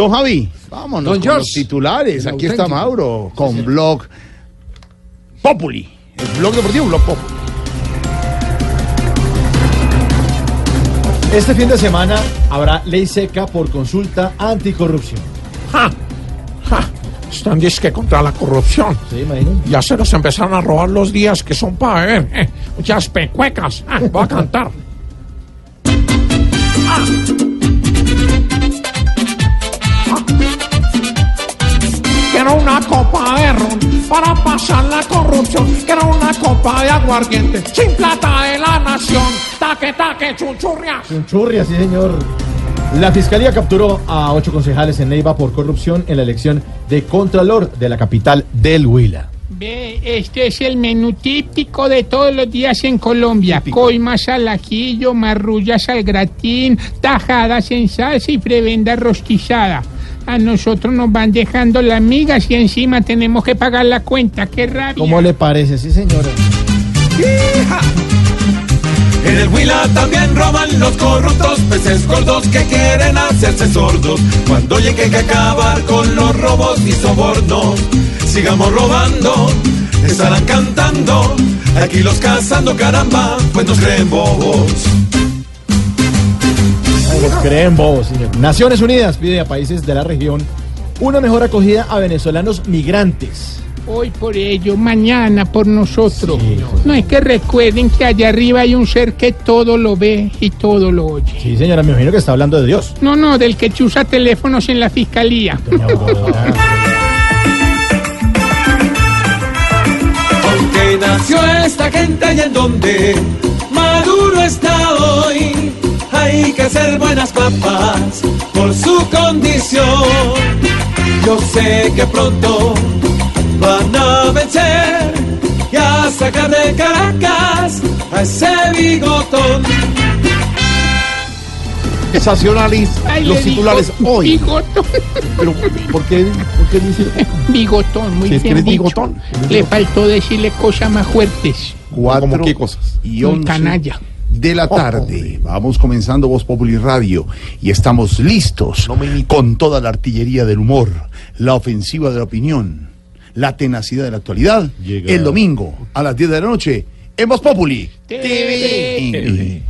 Don Javi, vámonos Don con George. los titulares. El Aquí está. Mauro con Blog Populi. El blog deportivo Blog Populi. Este fin de semana habrá ley seca por consulta anticorrupción. ¡Ja! ¡Ja! Están disque contra la corrupción. ¿Sí, imagino? Ya se nos empezaron a robar los días que son para beber. eh. Muchas pecuecas. Ah, voy a cantar. Ah. Quiero una copa de ron para pasar la corrupción. Quiero una copa de aguardiente sin plata de la nación. Taque, taque, chunchurrias. Churria, sí, señor. La fiscalía capturó a ocho concejales en Neiva por corrupción en la elección de Contralor de la capital del Huila. Ve, este es el menú típico de todos los días en Colombia. Coimas al ajillo, marrullas al gratín, tajadas en salsa y prebenda rostizada. A nosotros nos van dejando las migas y encima tenemos que pagar la cuenta. ¡Qué rabia! ¿Cómo le parece? Sí, señora. En el Huila también roban los corruptos, peces gordos que quieren hacerse sordos. Cuando llegue que acabar con los robos y sobornos, sigamos robando, estarán cantando. Aquí los cazando, caramba, pues nos creen bobos. Creen bobos, señor. Naciones Unidas pide a países de la región una mejor acogida a venezolanos migrantes. Hoy por ello, mañana por nosotros. Sí. No es que recuerden que allá arriba hay un ser que todo lo ve y todo lo oye. Sí, señora, me imagino que está hablando de Dios. No, no, del que chusa teléfonos en la fiscalía. Aunque nació esta gente y en donde Maduro está hoy, que hacer buenas papas por su condición. Yo sé que pronto van a vencer y a sacar de Caracas a ese bigotón. Sensacionalista. Ay, Los titulares hoy. Bigotón. Pero, ¿por qué, por qué dice Bigotón, muy Si es que bien eres dicho. bigotón. Le faltó decirle cosas más fuertes. cuatro ¿Cómo qué cosas? y Un canalla. De la tarde? Vamos comenzando Voz Populi Radio y estamos listos No con toda la artillería del humor, la ofensiva de la opinión, la tenacidad de la actualidad. Llega- El domingo a las 10 de la noche en Voz Populi TV. TV.